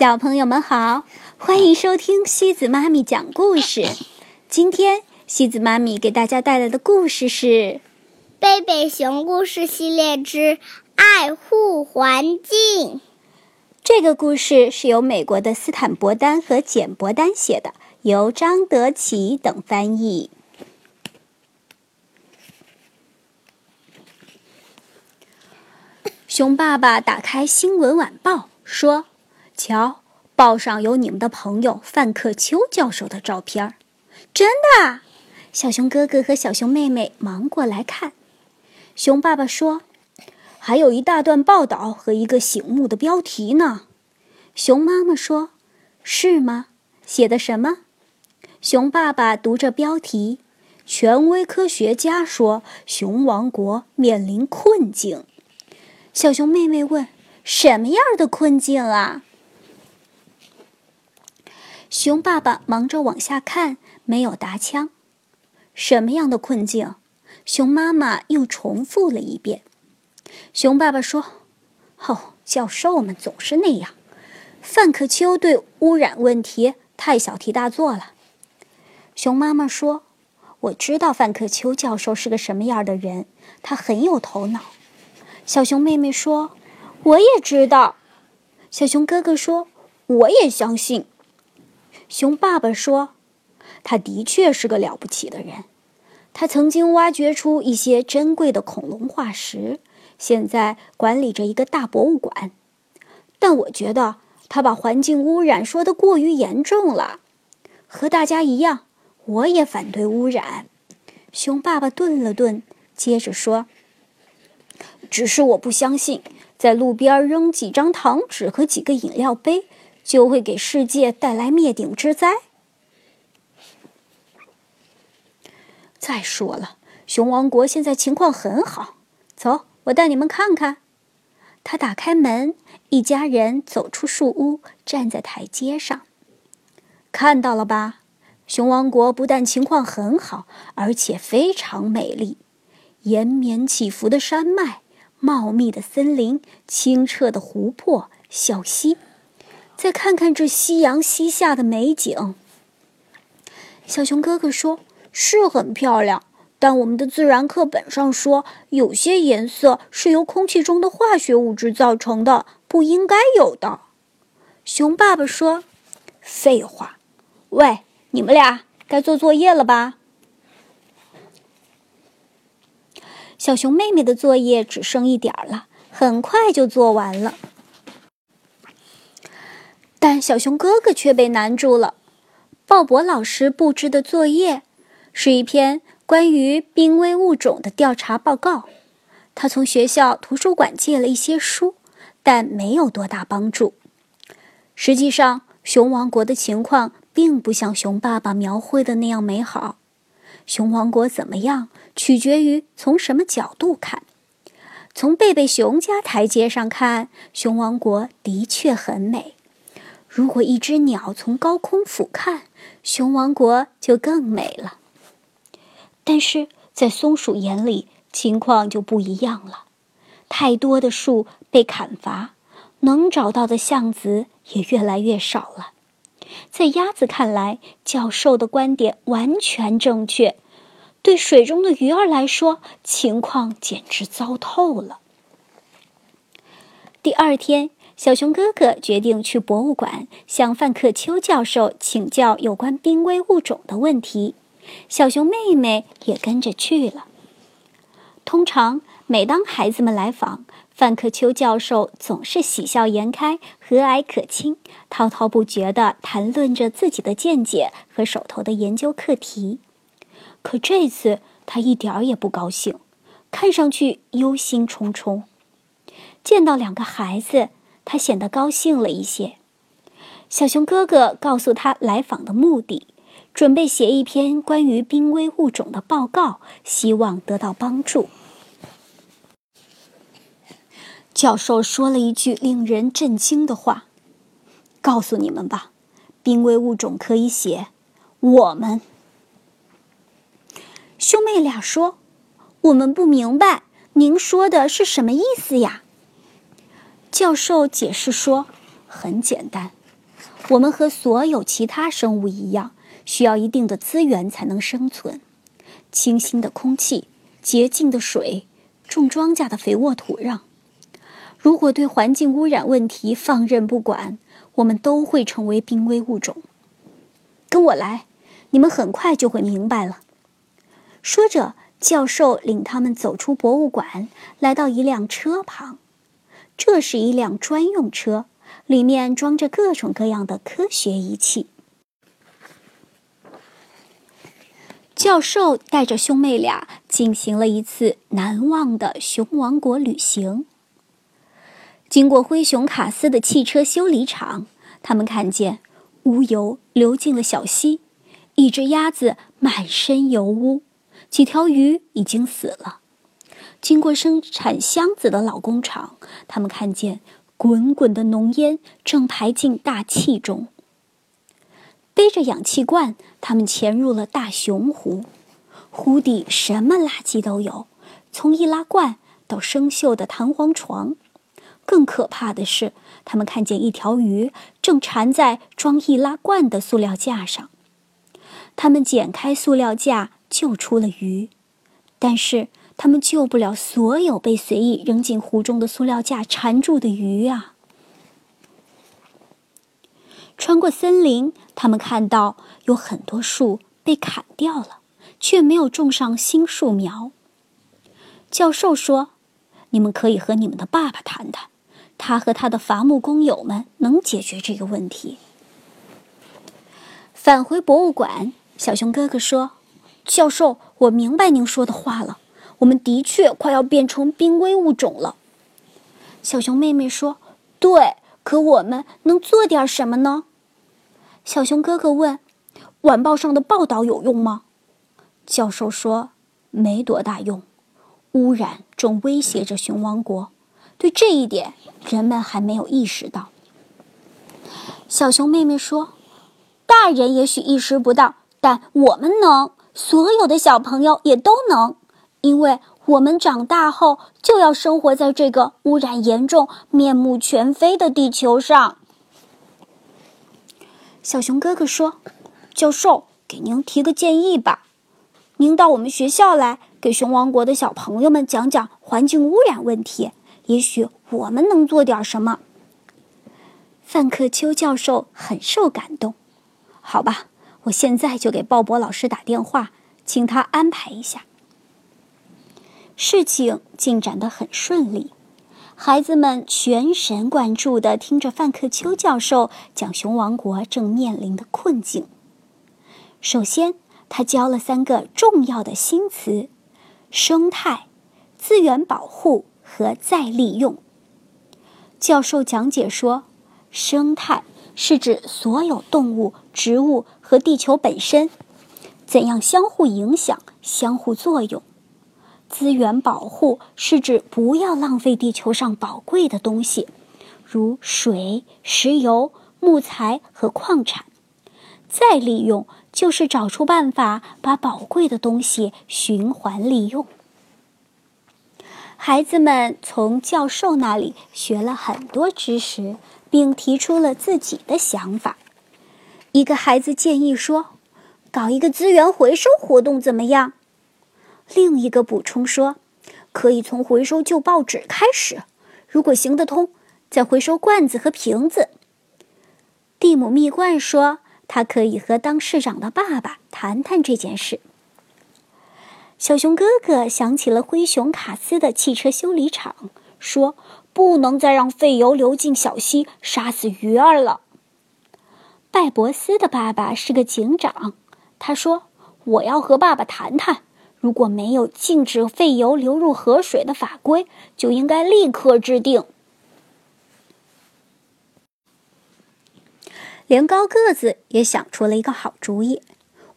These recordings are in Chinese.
小朋友们好，欢迎收听西子妈咪讲故事。今天西子妈咪给大家带来的故事是《贝贝熊故事系列之爱护环境》。这个故事是由美国的斯坦伯丹和简伯丹写的，由张德奇等翻译。熊爸爸打开《新闻晚报》，说。瞧，报上有你们的朋友范克秋教授的照片真的。小熊哥哥和小熊妹妹忙过来看。熊爸爸说：“还有一大段报道和一个醒目的标题呢。”熊妈妈说：“是吗？写的什么？”熊爸爸读着标题：“权威科学家说熊王国面临困境。”小熊妹妹问：“什么样的困境啊？”熊爸爸忙着往下看，没有答腔。什么样的困境？熊妈妈又重复了一遍。熊爸爸说：“哦，教授们总是那样。范克秋对污染问题太小题大做了。”熊妈妈说：“我知道范克秋教授是个什么样的人，他很有头脑。”小熊妹妹说：“我也知道。”小熊哥哥说：“我也相信。”熊爸爸说：“他的确是个了不起的人，他曾经挖掘出一些珍贵的恐龙化石，现在管理着一个大博物馆。但我觉得他把环境污染说得过于严重了。和大家一样，我也反对污染。”熊爸爸顿了顿，接着说：“只是我不相信，在路边扔几张糖纸和几个饮料杯。”就会给世界带来灭顶之灾。再说了，熊王国现在情况很好。走，我带你们看看。他打开门，一家人走出树屋，站在台阶上。看到了吧？熊王国不但情况很好，而且非常美丽。延绵起伏的山脉，茂密的森林，清澈的湖泊、小溪。再看看这夕阳西下的美景。小熊哥哥说：“是很漂亮，但我们的自然课本上说，有些颜色是由空气中的化学物质造成的，不应该有的。”熊爸爸说：“废话！喂，你们俩该做作业了吧？”小熊妹妹的作业只剩一点儿了，很快就做完了。但小熊哥哥却被难住了。鲍勃老师布置的作业是一篇关于濒危物种的调查报告。他从学校图书馆借了一些书，但没有多大帮助。实际上，熊王国的情况并不像熊爸爸描绘的那样美好。熊王国怎么样，取决于从什么角度看。从贝贝熊家台阶上看，熊王国的确很美。如果一只鸟从高空俯瞰，熊王国就更美了。但是在松鼠眼里，情况就不一样了。太多的树被砍伐，能找到的橡子也越来越少了。在鸭子看来，教授的观点完全正确。对水中的鱼儿来说，情况简直糟透了。第二天。小熊哥哥决定去博物馆向范克秋教授请教有关濒危物种的问题，小熊妹妹也跟着去了。通常，每当孩子们来访，范克秋教授总是喜笑颜开、和蔼可亲，滔滔不绝地谈论着自己的见解和手头的研究课题。可这次他一点儿也不高兴，看上去忧心忡忡。见到两个孩子。他显得高兴了一些。小熊哥哥告诉他来访的目的，准备写一篇关于濒危物种的报告，希望得到帮助。教授说了一句令人震惊的话：“告诉你们吧，濒危物种可以写我们。”兄妹俩说：“我们不明白，您说的是什么意思呀？”教授解释说：“很简单，我们和所有其他生物一样，需要一定的资源才能生存：清新的空气、洁净的水、种庄稼的肥沃土壤。如果对环境污染问题放任不管，我们都会成为濒危物种。跟我来，你们很快就会明白了。说着，教授领他们走出博物馆，来到一辆车旁。这是一辆专用车，里面装着各种各样的科学仪器。教授带着兄妹俩进行了一次难忘的熊王国旅行。经过灰熊卡斯的汽车修理厂，他们看见污油流进了小溪，一只鸭子满身油污，几条鱼已经死了。经过生产箱子的老工厂，他们看见滚滚的浓烟正排进大气中。背着氧气罐，他们潜入了大熊湖。湖底什么垃圾都有，从易拉罐到生锈的弹簧床。更可怕的是，他们看见一条鱼正缠在装易拉罐的塑料架上。他们剪开塑料架，救出了鱼，但是他们救不了所有被随意扔进湖中的塑料架缠住的鱼啊！穿过森林，他们看到有很多树被砍掉了，却没有种上新树苗。教授说：“你们可以和你们的爸爸谈谈，他和他的伐木工友们能解决这个问题。”返回博物馆，小熊哥哥说：“教授，我明白您说的话了，我们的确快要变成濒危物种了。”小熊妹妹说：“对，可我们能做点什么呢？”小熊哥哥问：“晚报上的报道有用吗？”教授说：“没多大用，污染正威胁着熊王国，对这一点人们还没有意识到。”小熊妹妹说：“大人也许意识不到，但我们能，所有的小朋友也都能，因为我们长大后就要生活在这个污染严重、面目全非的地球上。”小熊哥哥说：“教授，给您提个建议吧，您到我们学校来，给熊王国的小朋友们讲讲环境污染问题，也许我们能做点什么。”范克秋教授很受感动。好吧，我现在就给鲍勃老师打电话，请他安排一下。事情进展得很顺利。孩子们全神贯注地听着范克秋教授讲熊王国正面临的困境。首先，他教了三个重要的新词：生态、资源保护和再利用。教授讲解说，生态是指所有动物、植物和地球本身怎样相互影响、相互作用。资源保护是指不要浪费地球上宝贵的东西，如水、石油、木材和矿产。再利用就是找出办法把宝贵的东西循环利用。孩子们从教授那里学了很多知识，并提出了自己的想法。一个孩子建议说：“搞一个资源回收活动怎么样？”另一个补充说：“可以从回收旧报纸开始，如果行得通，再回收罐子和瓶子。”蒂姆蜜罐说：“他可以和当市长的爸爸谈谈这件事。”小熊哥哥想起了灰熊卡斯的汽车修理厂，说：“不能再让废油流进小溪，杀死鱼儿了。”拜博斯的爸爸是个警长，他说：“我要和爸爸谈谈。”如果没有禁止废油流入河水的法规，就应该立刻制定。连高个子也想出了一个好主意。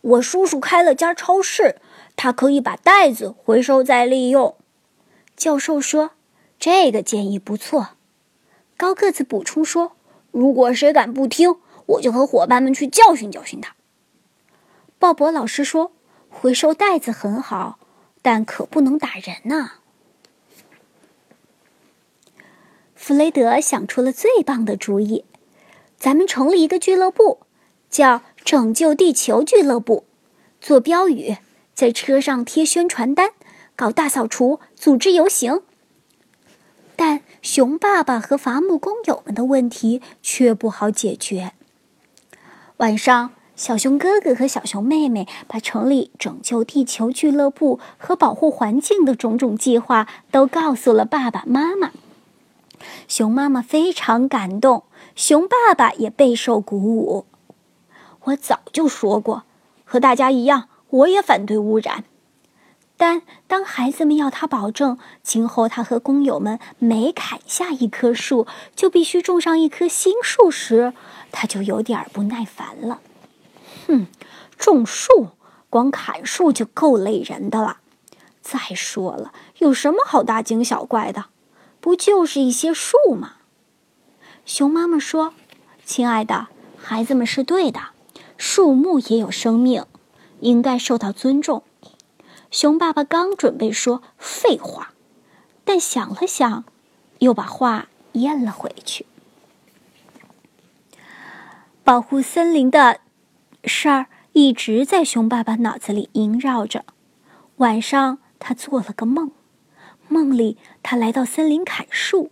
我叔叔开了家超市，他可以把袋子回收再利用。教授说：“这个建议不错。”高个子补充说：“如果谁敢不听，我就和伙伴们去教训教训他。”鲍勃老师说。回收袋子很好，但可不能打人呐。弗雷德想出了最棒的主意：咱们成立一个俱乐部，叫“拯救地球俱乐部”，做标语，在车上贴宣传单，搞大扫除，组织游行。但熊爸爸和伐木工友们的问题却不好解决。晚上，小熊哥哥和小熊妹妹把成立拯救地球俱乐部和保护环境的种种计划都告诉了爸爸妈妈。熊妈妈非常感动，熊爸爸也备受鼓舞。我早就说过，和大家一样，我也反对污染。但当孩子们要他保证今后他和工友们每砍下一棵树就必须种上一棵新树时，他就有点不耐烦了。哼，种树光砍树就够累人的了。再说了，有什么好大惊小怪的？不就是一些树吗？熊妈妈说：“亲爱的，孩子们是对的，树木也有生命，应该受到尊重。”熊爸爸刚准备说废话，但想了想，又把话咽了回去。保护森林的事儿一直在熊爸爸脑子里萦绕着。晚上，他做了个梦。梦里，他来到森林砍树，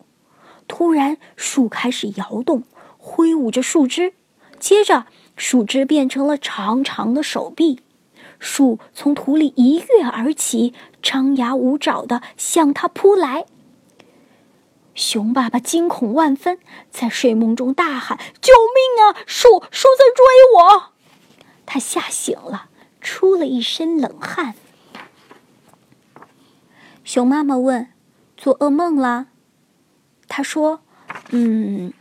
突然树开始摇动，挥舞着树枝，接着树枝变成了长长的手臂，树从土里一跃而起，张牙舞爪的向他扑来。熊爸爸惊恐万分，在睡梦中大喊：“救命啊！树树在追我！”他吓醒了，出了一身冷汗。熊妈妈问：“做噩梦啦？”他说：“嗯，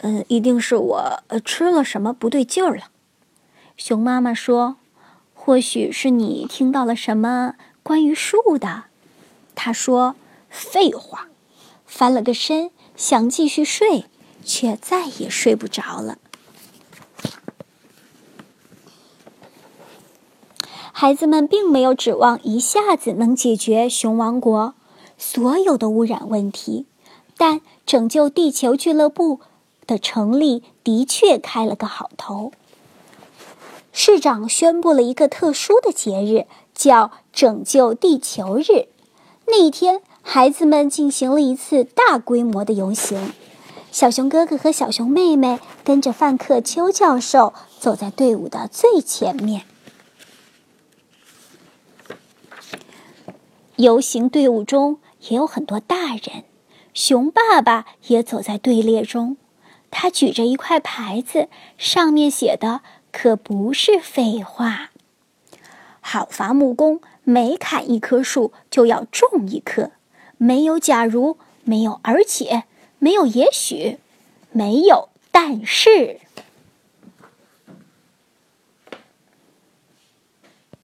嗯，一定是我吃了什么不对劲儿了。”熊妈妈说：“或许是你听到了什么关于树的。”他说：“废话。”翻了个身，想继续睡，却再也睡不着了。孩子们并没有指望一下子能解决熊王国所有的污染问题，但拯救地球俱乐部的成立的确开了个好头。市长宣布了一个特殊的节日，叫“拯救地球日”。那一天，孩子们进行了一次大规模的游行。小熊哥哥和小熊妹妹跟着范克秋教授走在队伍的最前面。游行队伍中也有很多大人，熊爸爸也走在队列中。他举着一块牌子，上面写的可不是废话。好伐木工，每砍一棵树就要种一棵。没有假如，没有而且，没有也许，没有但是。